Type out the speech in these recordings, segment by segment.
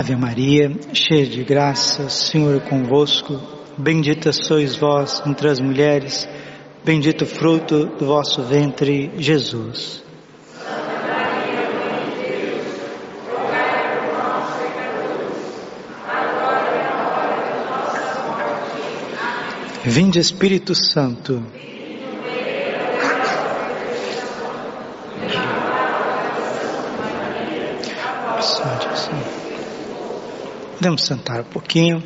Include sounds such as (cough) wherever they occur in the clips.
Ave Maria, cheia de graça, Senhor é convosco. Bendita sois vós entre as mulheres, bendito fruto do vosso ventre, Jesus. Vinde Espírito Santo. Podemos sentar um pouquinho.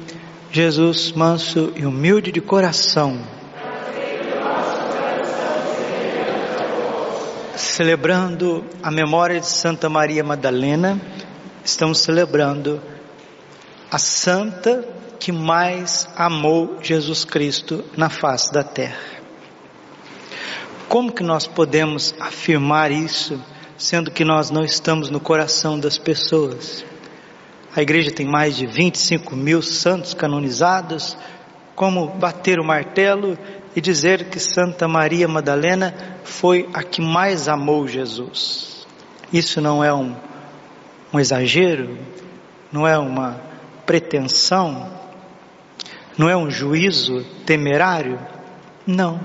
Jesus, manso e humilde de coração. Celebrando a memória de Santa Maria Madalena, estamos celebrando a santa que mais amou Jesus Cristo na face da terra. Como que nós podemos afirmar isso, sendo que nós não estamos no coração das pessoas? A igreja tem mais de 25 mil santos canonizados. Como bater o martelo e dizer que Santa Maria Madalena foi a que mais amou Jesus? Isso não é um, um exagero? Não é uma pretensão? Não é um juízo temerário? Não.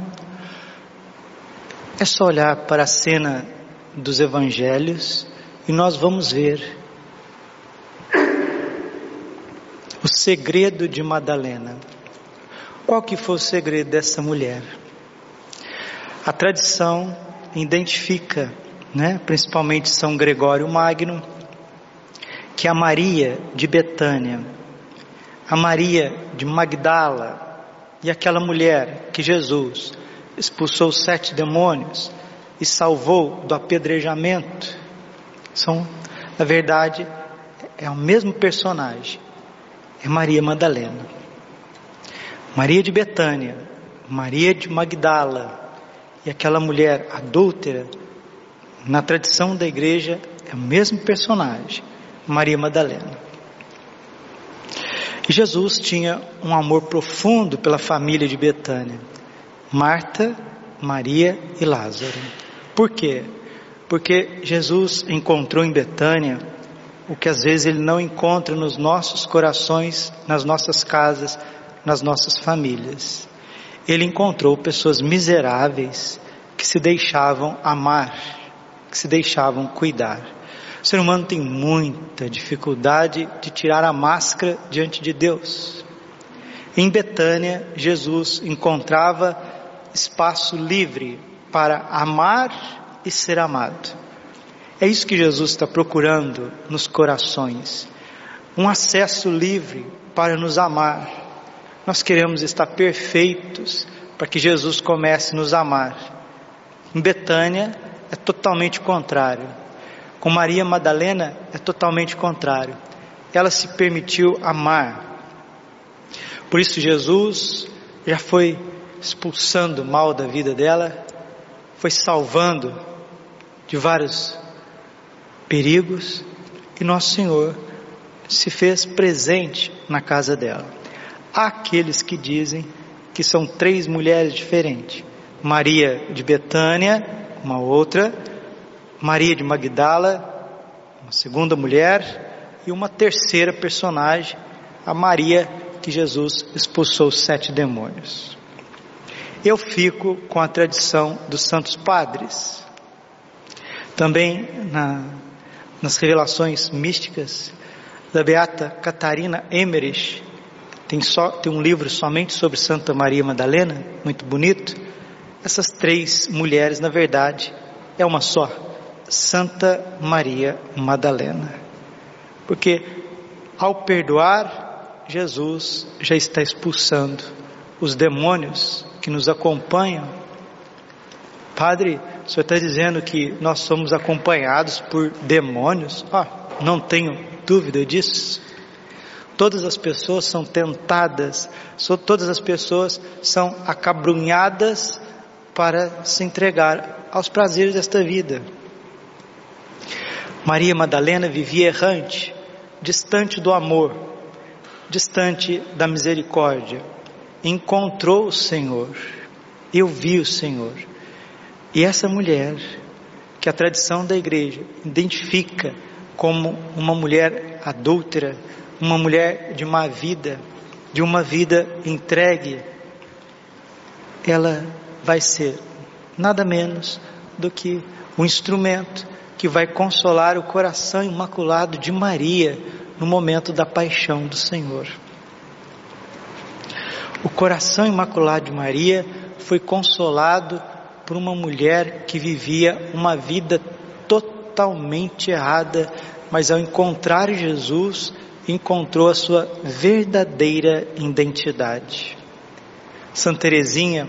É só olhar para a cena dos evangelhos e nós vamos ver O segredo de Madalena. Qual que foi o segredo dessa mulher? A tradição identifica, né, principalmente São Gregório Magno, que a Maria de Betânia, a Maria de Magdala e aquela mulher que Jesus expulsou sete demônios e salvou do apedrejamento, são, na verdade, é o mesmo personagem é Maria Madalena. Maria de Betânia, Maria de Magdala e aquela mulher adúltera, na tradição da igreja, é o mesmo personagem, Maria Madalena. E Jesus tinha um amor profundo pela família de Betânia, Marta, Maria e Lázaro. Por quê? Porque Jesus encontrou em Betânia o que às vezes ele não encontra nos nossos corações, nas nossas casas, nas nossas famílias. Ele encontrou pessoas miseráveis que se deixavam amar, que se deixavam cuidar. O ser humano tem muita dificuldade de tirar a máscara diante de Deus. Em Betânia, Jesus encontrava espaço livre para amar e ser amado. É isso que Jesus está procurando nos corações. Um acesso livre para nos amar. Nós queremos estar perfeitos para que Jesus comece a nos amar. Em Betânia é totalmente contrário. Com Maria Madalena é totalmente contrário. Ela se permitiu amar. Por isso Jesus já foi expulsando o mal da vida dela, foi salvando de vários perigos e Nosso Senhor se fez presente na casa dela. Há aqueles que dizem que são três mulheres diferentes: Maria de Betânia, uma outra, Maria de Magdala, uma segunda mulher, e uma terceira personagem, a Maria que Jesus expulsou sete demônios. Eu fico com a tradição dos santos padres. Também na nas revelações místicas da beata Catarina Emmerich. Tem, só, tem um livro somente sobre Santa Maria Madalena, muito bonito. Essas três mulheres, na verdade, é uma só, Santa Maria Madalena. Porque ao perdoar, Jesus já está expulsando os demônios que nos acompanham. Padre, o senhor está dizendo que nós somos acompanhados por demônios? Ah, não tenho dúvida disso. Todas as pessoas são tentadas, todas as pessoas são acabrunhadas para se entregar aos prazeres desta vida. Maria Madalena vivia errante, distante do amor, distante da misericórdia. Encontrou o Senhor, eu vi o Senhor. E essa mulher, que a tradição da igreja identifica como uma mulher adúltera, uma mulher de má vida, de uma vida entregue, ela vai ser nada menos do que o um instrumento que vai consolar o coração imaculado de Maria no momento da paixão do Senhor. O coração imaculado de Maria foi consolado por uma mulher que vivia uma vida totalmente errada, mas ao encontrar Jesus, encontrou a sua verdadeira identidade. Santa Teresinha,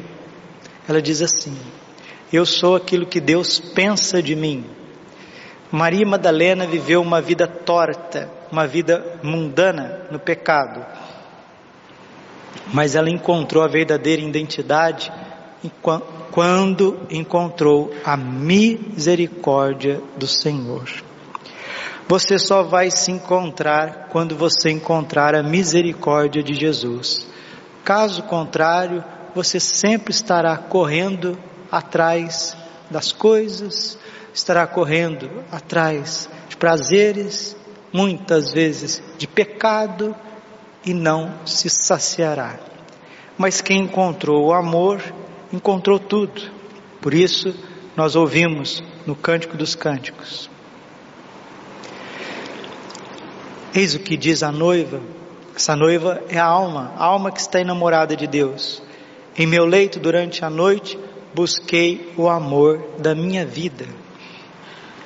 ela diz assim: Eu sou aquilo que Deus pensa de mim. Maria Madalena viveu uma vida torta, uma vida mundana no pecado. Mas ela encontrou a verdadeira identidade quando encontrou a misericórdia do Senhor. Você só vai se encontrar quando você encontrar a misericórdia de Jesus. Caso contrário, você sempre estará correndo atrás das coisas, estará correndo atrás de prazeres, muitas vezes de pecado, e não se saciará. Mas quem encontrou o amor, encontrou tudo. Por isso, nós ouvimos no Cântico dos Cânticos: Eis o que diz a noiva. Essa noiva é a alma, a alma que está enamorada de Deus. Em meu leito durante a noite busquei o amor da minha vida.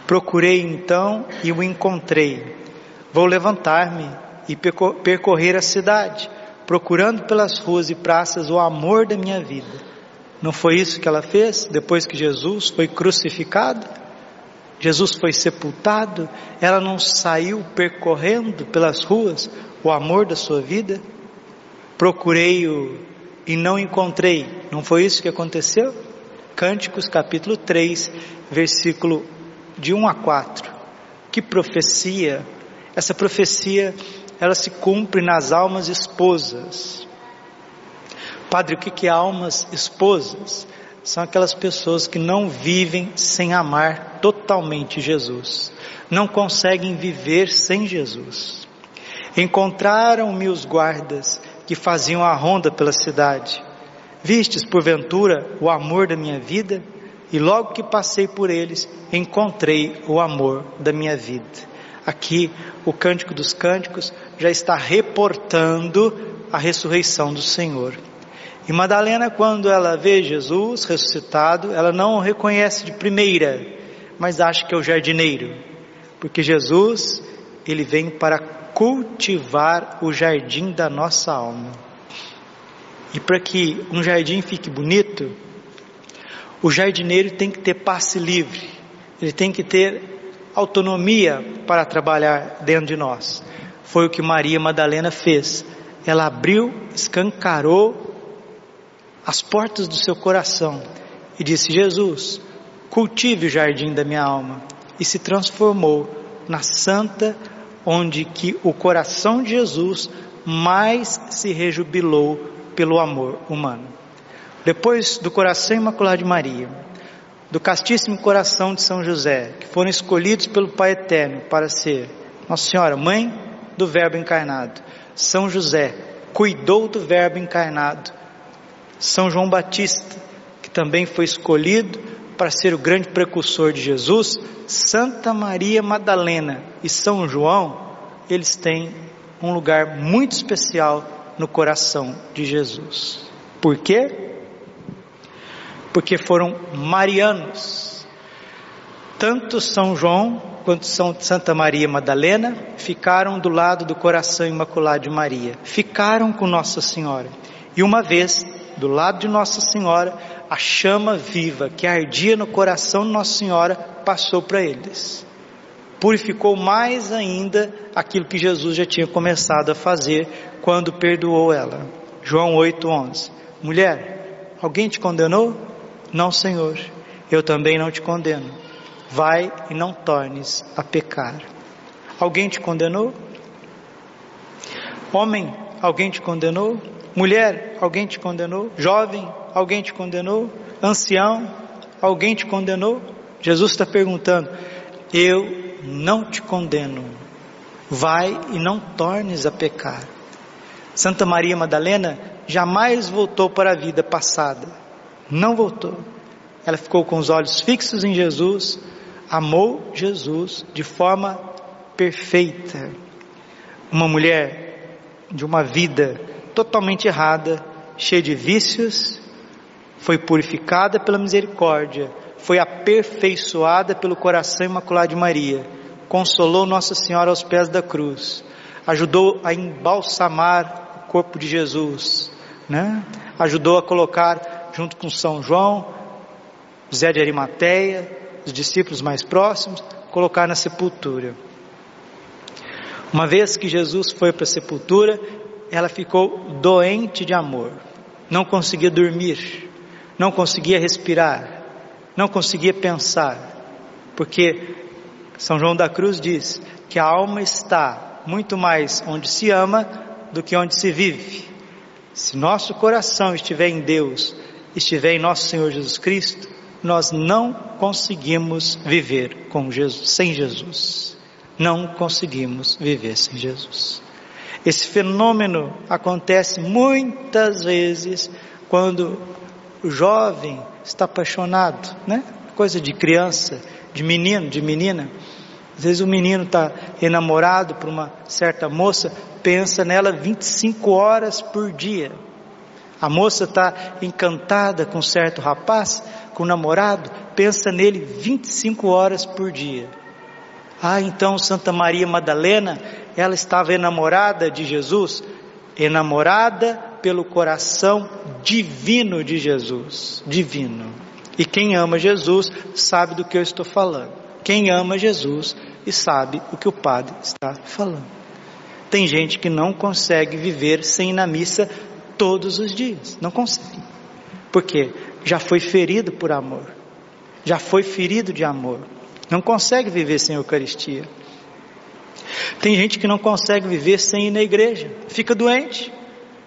Procurei então e o encontrei. Vou levantar-me e percorrer a cidade, procurando pelas ruas e praças o amor da minha vida. Não foi isso que ela fez depois que Jesus foi crucificado? Jesus foi sepultado, ela não saiu percorrendo pelas ruas o amor da sua vida? Procurei-o e não encontrei. Não foi isso que aconteceu? Cânticos capítulo 3, versículo de 1 a 4. Que profecia! Essa profecia, ela se cumpre nas almas esposas. Padre, o que é almas esposas? são aquelas pessoas que não vivem sem amar totalmente Jesus, não conseguem viver sem Jesus. Encontraram-me os guardas que faziam a ronda pela cidade. Vistes, porventura, o amor da minha vida? E logo que passei por eles, encontrei o amor da minha vida. Aqui, o Cântico dos Cânticos já está reportando a ressurreição do Senhor. E Madalena, quando ela vê Jesus ressuscitado, ela não o reconhece de primeira, mas acha que é o jardineiro, porque Jesus, ele vem para cultivar o jardim da nossa alma. E para que um jardim fique bonito, o jardineiro tem que ter passe livre, ele tem que ter autonomia para trabalhar dentro de nós. Foi o que Maria Madalena fez. Ela abriu, escancarou as portas do seu coração e disse: Jesus, cultive o jardim da minha alma. E se transformou na santa onde que o coração de Jesus mais se rejubilou pelo amor humano. Depois do coração imaculado de Maria, do castíssimo coração de São José, que foram escolhidos pelo Pai Eterno para ser Nossa Senhora, mãe do Verbo encarnado, São José cuidou do Verbo encarnado são João Batista, que também foi escolhido para ser o grande precursor de Jesus, Santa Maria Madalena e São João, eles têm um lugar muito especial no coração de Jesus. Por quê? Porque foram marianos. Tanto São João quanto São Santa Maria Madalena ficaram do lado do coração imaculado de Maria, ficaram com Nossa Senhora. E uma vez do lado de Nossa Senhora, a chama viva que ardia no coração de Nossa Senhora passou para eles. Purificou mais ainda aquilo que Jesus já tinha começado a fazer quando perdoou ela. João 8:11. Mulher, alguém te condenou? Não, Senhor. Eu também não te condeno. Vai e não tornes a pecar. Alguém te condenou? Homem, alguém te condenou? Mulher, alguém te condenou? Jovem, alguém te condenou? Ancião, alguém te condenou? Jesus está perguntando: Eu não te condeno. Vai e não tornes a pecar. Santa Maria Madalena jamais voltou para a vida passada. Não voltou. Ela ficou com os olhos fixos em Jesus, amou Jesus de forma perfeita. Uma mulher de uma vida totalmente errada, cheia de vícios, foi purificada pela misericórdia, foi aperfeiçoada pelo coração imaculado de Maria, consolou Nossa Senhora aos pés da cruz, ajudou a embalsamar o corpo de Jesus, né? ajudou a colocar junto com São João, José de Arimateia, os discípulos mais próximos, colocar na sepultura. Uma vez que Jesus foi para a sepultura, ela ficou doente de amor, não conseguia dormir, não conseguia respirar, não conseguia pensar, porque São João da Cruz diz que a alma está muito mais onde se ama do que onde se vive. Se nosso coração estiver em Deus, estiver em nosso Senhor Jesus Cristo, nós não conseguimos viver com Jesus, sem Jesus. Não conseguimos viver sem Jesus. Esse fenômeno acontece muitas vezes quando o jovem está apaixonado, né? Coisa de criança, de menino, de menina. Às vezes o menino está enamorado por uma certa moça, pensa nela 25 horas por dia. A moça está encantada com certo rapaz, com namorado, pensa nele 25 horas por dia. Ah, então Santa Maria Madalena, ela estava enamorada de Jesus, enamorada pelo coração divino de Jesus, divino. E quem ama Jesus sabe do que eu estou falando. Quem ama Jesus e sabe o que o Padre está falando. Tem gente que não consegue viver sem ir na missa todos os dias, não consegue. Por quê? Já foi ferido por amor. Já foi ferido de amor. Não consegue viver sem Eucaristia. Tem gente que não consegue viver sem ir na igreja, fica doente.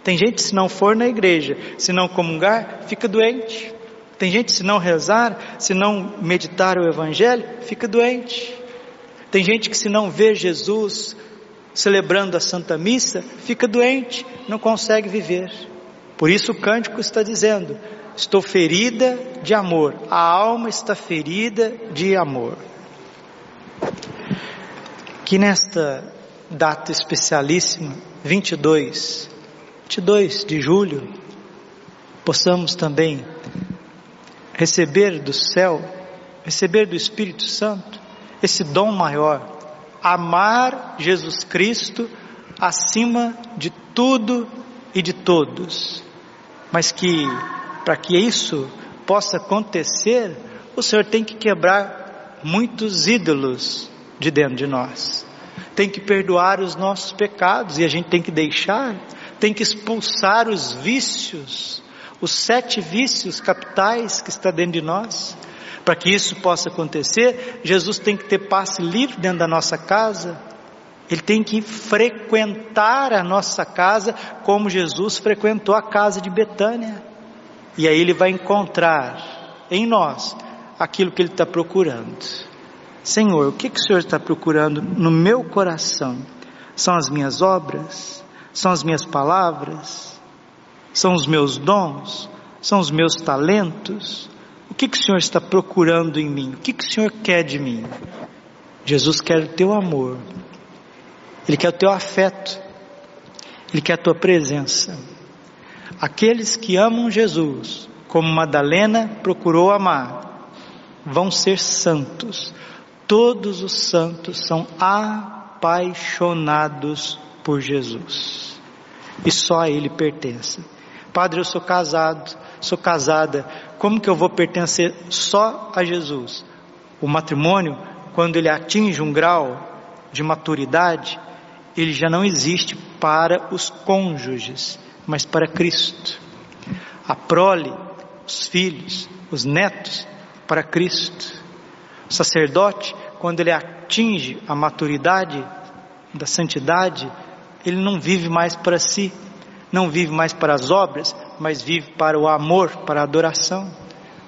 Tem gente, se não for na igreja, se não comungar, fica doente. Tem gente, se não rezar, se não meditar o Evangelho, fica doente. Tem gente que, se não vê Jesus celebrando a Santa Missa, fica doente, não consegue viver. Por isso o cântico está dizendo: Estou ferida de amor, a alma está ferida de amor. Que nesta data especialíssima, 22 22 de julho, possamos também receber do céu, receber do Espírito Santo esse dom maior, amar Jesus Cristo acima de tudo e de todos. Mas que para que isso possa acontecer, o Senhor tem que quebrar muitos ídolos de dentro de nós. Tem que perdoar os nossos pecados e a gente tem que deixar tem que expulsar os vícios, os sete vícios capitais que está dentro de nós. Para que isso possa acontecer, Jesus tem que ter passe livre dentro da nossa casa. Ele tem que frequentar a nossa casa como Jesus frequentou a casa de Betânia. E aí ele vai encontrar em nós aquilo que ele está procurando. Senhor, o que, que o Senhor está procurando no meu coração? São as minhas obras? São as minhas palavras? São os meus dons? São os meus talentos? O que, que o Senhor está procurando em mim? O que, que o Senhor quer de mim? Jesus quer o teu amor, Ele quer o teu afeto, Ele quer a tua presença. Aqueles que amam Jesus, como Madalena procurou amar, vão ser santos. Todos os santos são apaixonados por Jesus. E só a Ele pertence. Padre, eu sou casado, sou casada. Como que eu vou pertencer só a Jesus? O matrimônio, quando ele atinge um grau de maturidade, ele já não existe para os cônjuges, mas para Cristo. A prole, os filhos, os netos, para Cristo. O sacerdote, quando ele atinge a maturidade da santidade, ele não vive mais para si, não vive mais para as obras, mas vive para o amor, para a adoração.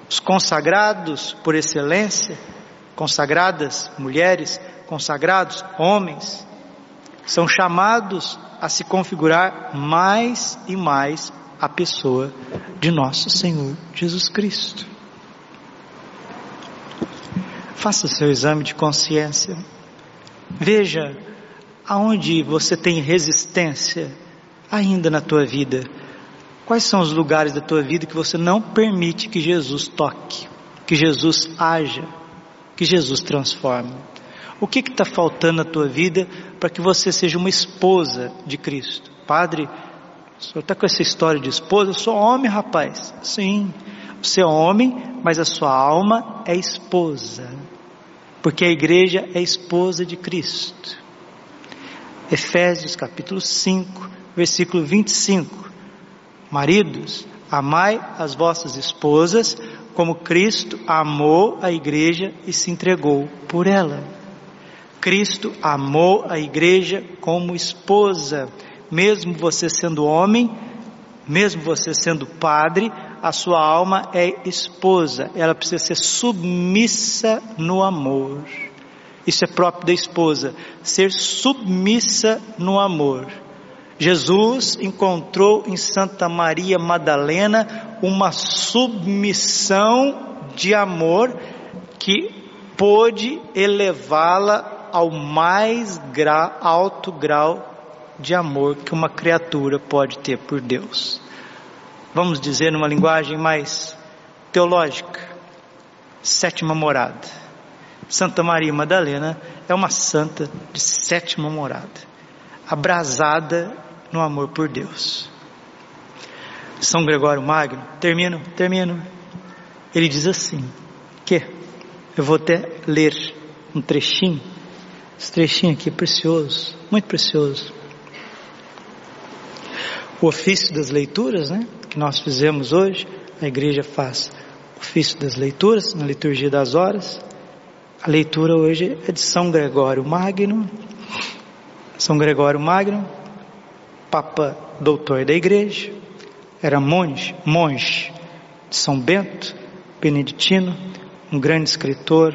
Os consagrados por excelência, consagradas mulheres, consagrados homens, são chamados a se configurar mais e mais a pessoa de nosso Senhor Jesus Cristo. Faça seu exame de consciência. Veja aonde você tem resistência ainda na tua vida. Quais são os lugares da tua vida que você não permite que Jesus toque, que Jesus haja, que Jesus transforme? O que está faltando na tua vida para que você seja uma esposa de Cristo? Padre, o senhor está com essa história de esposa? Eu sou homem, rapaz. Sim, você é homem, mas a sua alma é esposa. Porque a igreja é esposa de Cristo. Efésios capítulo 5, versículo 25. Maridos, amai as vossas esposas como Cristo amou a igreja e se entregou por ela. Cristo amou a igreja como esposa, mesmo você sendo homem, mesmo você sendo padre, a sua alma é esposa, ela precisa ser submissa no amor. Isso é próprio da esposa, ser submissa no amor. Jesus encontrou em Santa Maria Madalena uma submissão de amor que pôde elevá-la ao mais gra, alto grau de amor que uma criatura pode ter por Deus. Vamos dizer numa linguagem mais teológica, sétima morada. Santa Maria Madalena é uma santa de sétima morada, abrasada no amor por Deus. São Gregório Magno, termino, termino. Ele diz assim: que eu vou até ler um trechinho esse trechinho aqui é precioso, muito precioso. O ofício das leituras, né, que nós fizemos hoje, a igreja faz o ofício das leituras, na liturgia das horas. A leitura hoje é de São Gregório Magno. São Gregório Magno, Papa Doutor da Igreja, era monge, monge de São Bento, beneditino, um grande escritor,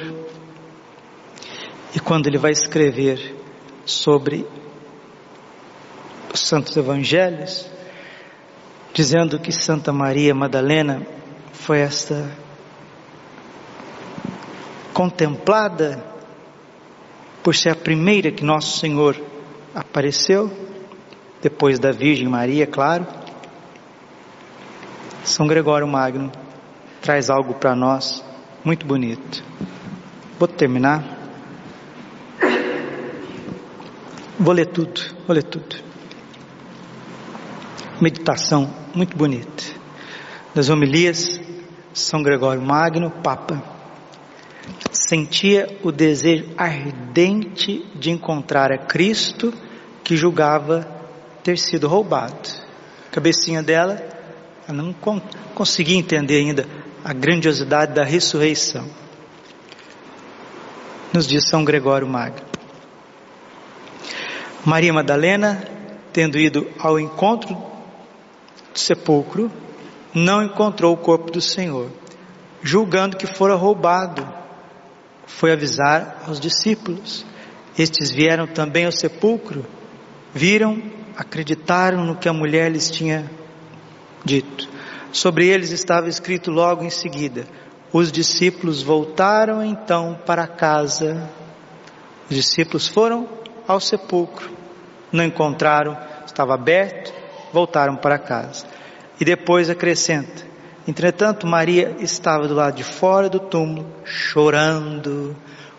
e quando ele vai escrever sobre os santos evangelhos, dizendo que Santa Maria Madalena foi esta contemplada por ser a primeira que nosso Senhor apareceu, depois da Virgem Maria, claro. São Gregório Magno traz algo para nós muito bonito. Vou terminar. Vou ler tudo, vou ler tudo. Meditação muito bonita. Das homilias, São Gregório Magno, Papa, sentia o desejo ardente de encontrar a Cristo que julgava ter sido roubado. A cabecinha dela, ela não conseguia entender ainda a grandiosidade da ressurreição. Nos diz São Gregório Magno. Maria Madalena, tendo ido ao encontro do sepulcro, não encontrou o corpo do Senhor, julgando que fora roubado. Foi avisar aos discípulos. Estes vieram também ao sepulcro, viram, acreditaram no que a mulher lhes tinha dito. Sobre eles estava escrito logo em seguida: Os discípulos voltaram então para casa. Os discípulos foram ao sepulcro não encontraram, estava aberto, voltaram para casa. E depois acrescenta: Entretanto, Maria estava do lado de fora do túmulo, chorando.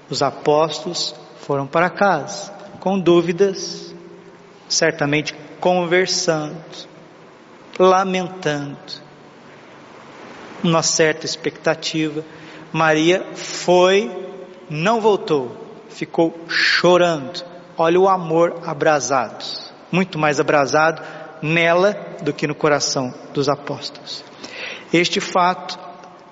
Os apóstolos foram para casa, com dúvidas, certamente conversando, lamentando, uma certa expectativa. Maria foi, não voltou, ficou chorando Olha o amor abrasado, muito mais abrasado nela do que no coração dos apóstolos. Este fato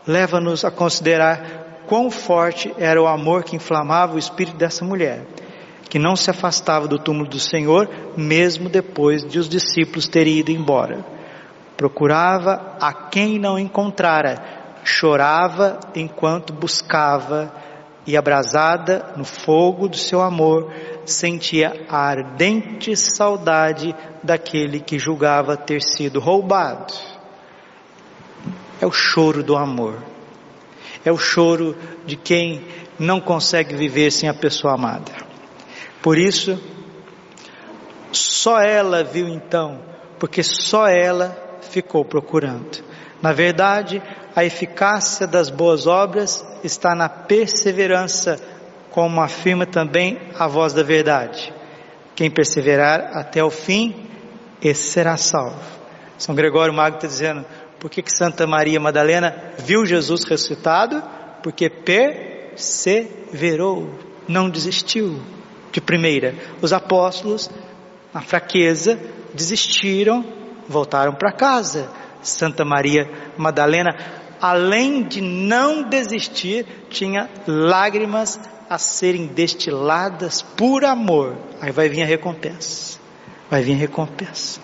leva-nos a considerar quão forte era o amor que inflamava o espírito dessa mulher, que não se afastava do túmulo do Senhor, mesmo depois de os discípulos terem ido embora. Procurava a quem não encontrara, chorava enquanto buscava, e abrasada no fogo do seu amor, sentia a ardente saudade daquele que julgava ter sido roubado. É o choro do amor. É o choro de quem não consegue viver sem a pessoa amada. Por isso, só ela viu então, porque só ela ficou procurando. Na verdade, a eficácia das boas obras está na perseverança, como afirma também a voz da verdade. Quem perseverar até o fim, esse será salvo. São Gregório Magno está dizendo, por que, que Santa Maria Madalena viu Jesus ressuscitado? Porque perseverou, não desistiu de primeira. Os apóstolos, na fraqueza, desistiram, voltaram para casa. Santa Maria Madalena, além de não desistir, tinha lágrimas a serem destiladas por amor. Aí vai vir a recompensa. Vai vir a recompensa.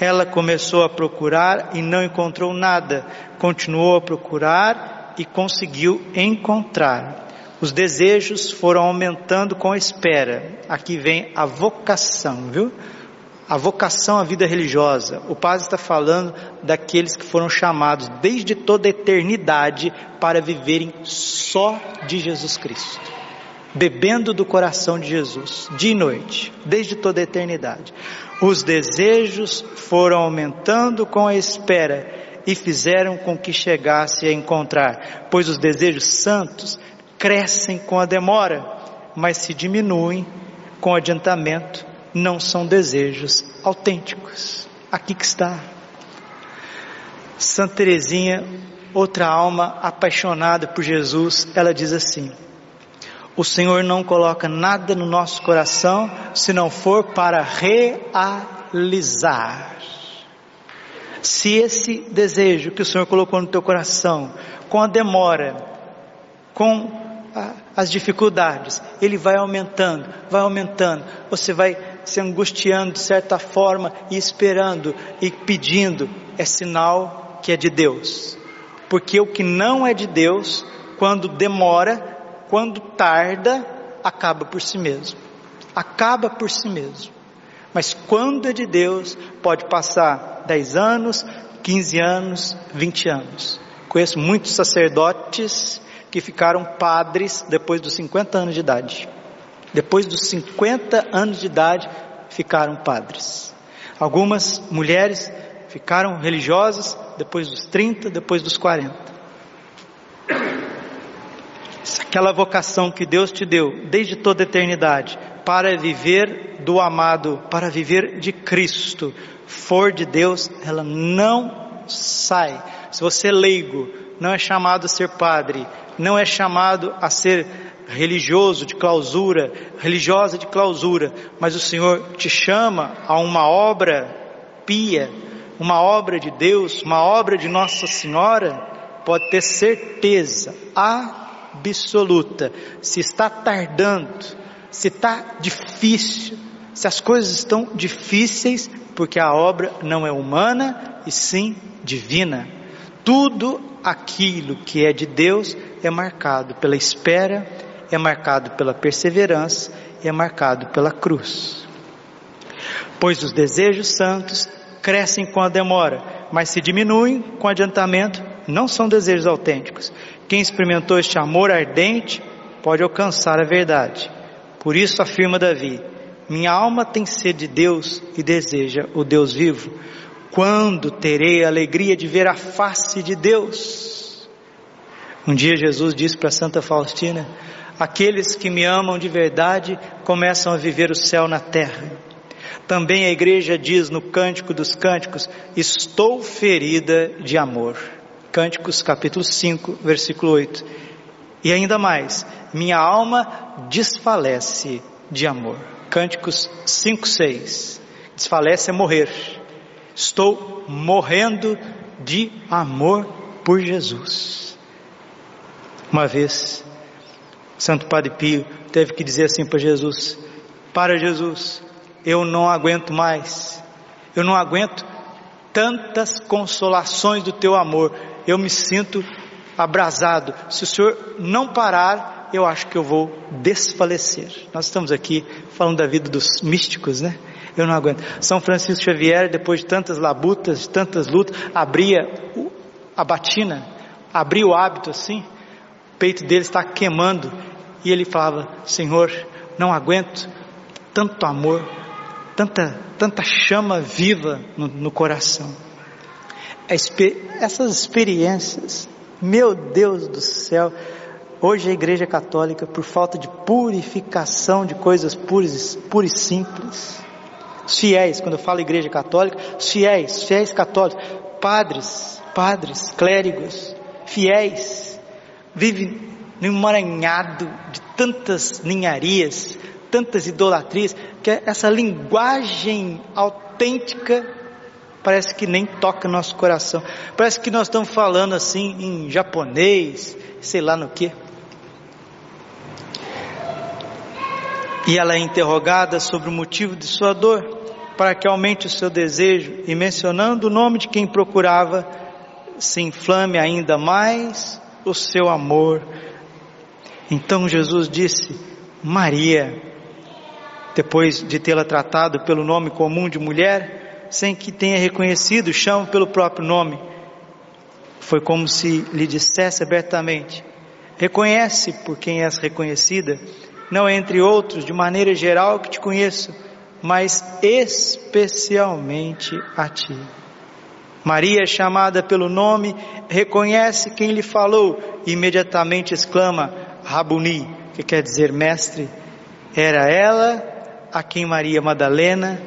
Ela começou a procurar e não encontrou nada. Continuou a procurar e conseguiu encontrar. Os desejos foram aumentando com a espera. Aqui vem a vocação, viu? A vocação à vida religiosa. O padre está falando daqueles que foram chamados desde toda a eternidade para viverem só de Jesus Cristo. Bebendo do coração de Jesus, dia e noite, desde toda a eternidade. Os desejos foram aumentando com a espera e fizeram com que chegasse a encontrar, pois os desejos santos crescem com a demora, mas se diminuem com o adiantamento não são desejos autênticos. Aqui que está. Santa Teresinha, outra alma apaixonada por Jesus, ela diz assim: O Senhor não coloca nada no nosso coração se não for para realizar. Se esse desejo que o Senhor colocou no teu coração, com a demora, com as dificuldades, ele vai aumentando, vai aumentando. Você vai se angustiando de certa forma e esperando e pedindo, é sinal que é de Deus. Porque o que não é de Deus, quando demora, quando tarda, acaba por si mesmo. Acaba por si mesmo. Mas quando é de Deus, pode passar 10 anos, 15 anos, 20 anos. Conheço muitos sacerdotes que ficaram padres depois dos 50 anos de idade. Depois dos 50 anos de idade, ficaram padres. Algumas mulheres ficaram religiosas depois dos 30, depois dos 40. Aquela vocação que Deus te deu desde toda a eternidade para viver do amado, para viver de Cristo, for de Deus, ela não sai. Se você é leigo, não é chamado a ser padre, não é chamado a ser religioso de clausura, religiosa de clausura, mas o Senhor te chama a uma obra pia, uma obra de Deus, uma obra de Nossa Senhora, pode ter certeza absoluta, se está tardando, se está difícil, se as coisas estão difíceis, porque a obra não é humana e sim divina. Tudo aquilo que é de Deus é marcado pela espera, é marcado pela perseverança, é marcado pela cruz. Pois os desejos santos crescem com a demora, mas se diminuem com adiantamento, não são desejos autênticos. Quem experimentou este amor ardente pode alcançar a verdade. Por isso afirma Davi: Minha alma tem sede de Deus e deseja o Deus vivo. Quando terei a alegria de ver a face de Deus? Um dia Jesus disse para Santa Faustina: Aqueles que me amam de verdade começam a viver o céu na terra. Também a igreja diz no Cântico dos Cânticos: Estou ferida de amor. Cânticos capítulo 5, versículo 8. E ainda mais: Minha alma desfalece de amor. Cânticos 5, 6. Desfalece é morrer. Estou morrendo de amor por Jesus. Uma vez, Santo Padre Pio teve que dizer assim para Jesus: Para Jesus, eu não aguento mais, eu não aguento tantas consolações do teu amor, eu me sinto abrasado. Se o Senhor não parar, eu acho que eu vou desfalecer. Nós estamos aqui falando da vida dos místicos, né? Eu não aguento. São Francisco Xavier, depois de tantas labutas, de tantas lutas, abria a batina, abria o hábito assim, o peito dele está queimando, e ele falava: Senhor, não aguento tanto amor, tanta, tanta chama viva no, no coração. Essas experiências, meu Deus do céu, hoje a Igreja Católica, por falta de purificação de coisas puras, puras e simples, os fiéis, quando eu falo Igreja Católica, os fiéis, fiéis católicos, padres, padres, clérigos, fiéis, vivem num emaranhado de tantas ninharias, tantas idolatrias, que essa linguagem autêntica parece que nem toca nosso coração. Parece que nós estamos falando assim em japonês, sei lá no que. E ela é interrogada sobre o motivo de sua dor, para que aumente o seu desejo, e mencionando o nome de quem procurava, se inflame ainda mais o seu amor. Então Jesus disse: Maria, depois de tê-la tratado pelo nome comum de mulher, sem que tenha reconhecido, chama pelo próprio nome. Foi como se lhe dissesse abertamente: Reconhece por quem és reconhecida não entre outros, de maneira geral que te conheço, mas especialmente a ti. Maria, chamada pelo nome, reconhece quem lhe falou e imediatamente exclama: Rabuni, que quer dizer mestre. Era ela a quem Maria Madalena,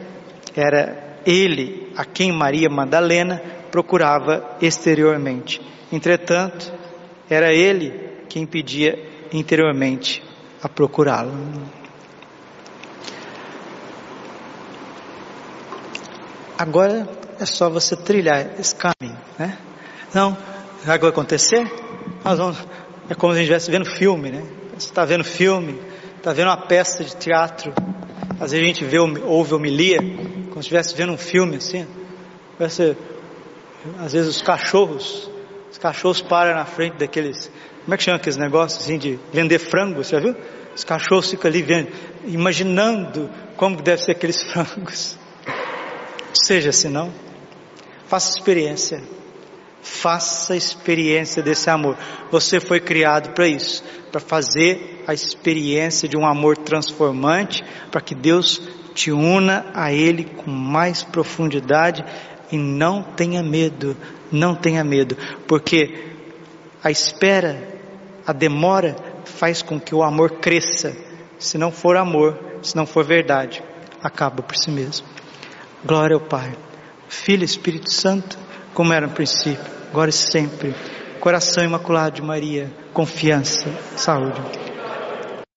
era ele a quem Maria Madalena procurava exteriormente. Entretanto, era ele quem pedia interiormente a procurá-lo. Agora é só você trilhar esse caminho, né? Não, o que vai acontecer? Nós vamos, é como se a gente estivesse vendo filme, né? Você está vendo filme, está vendo uma peça de teatro, às vezes a gente vê, ouve homilia, como se estivesse vendo um filme assim. Ser, às vezes os cachorros, os cachorros param na frente daqueles como é que chama aqueles negócios assim de vender frango, você já viu? Os cachorros ficam ali vendo, imaginando como deve ser aqueles (laughs) frangos. Seja assim não. Faça experiência. Faça experiência desse amor. Você foi criado para isso, para fazer a experiência de um amor transformante, para que Deus te una a Ele com mais profundidade e não tenha medo, não tenha medo, porque a espera a demora faz com que o amor cresça. Se não for amor, se não for verdade, acaba por si mesmo. Glória ao Pai, Filho e Espírito Santo, como era no princípio, agora e sempre. Coração imaculado de Maria, confiança, saúde.